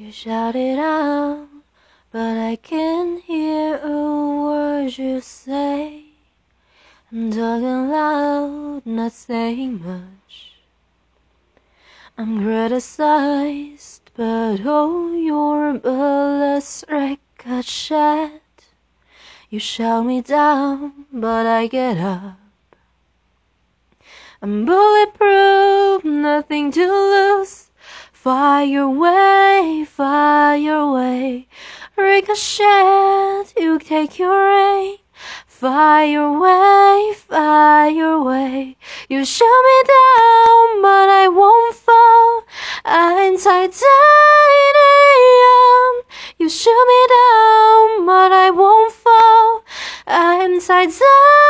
You shout it out, but I can't hear a word you say. I'm talking loud, not saying much. I'm criticized, but oh, you're less ricochet. You shout me down, but I get up. I'm bulletproof, nothing to lose. Fire away, fire way. Ricochet, you take your aim. Fire away, fire away. You shoot me down, but I won't fall. I'm titanium. You shoot me down, but I won't fall. I'm titanium.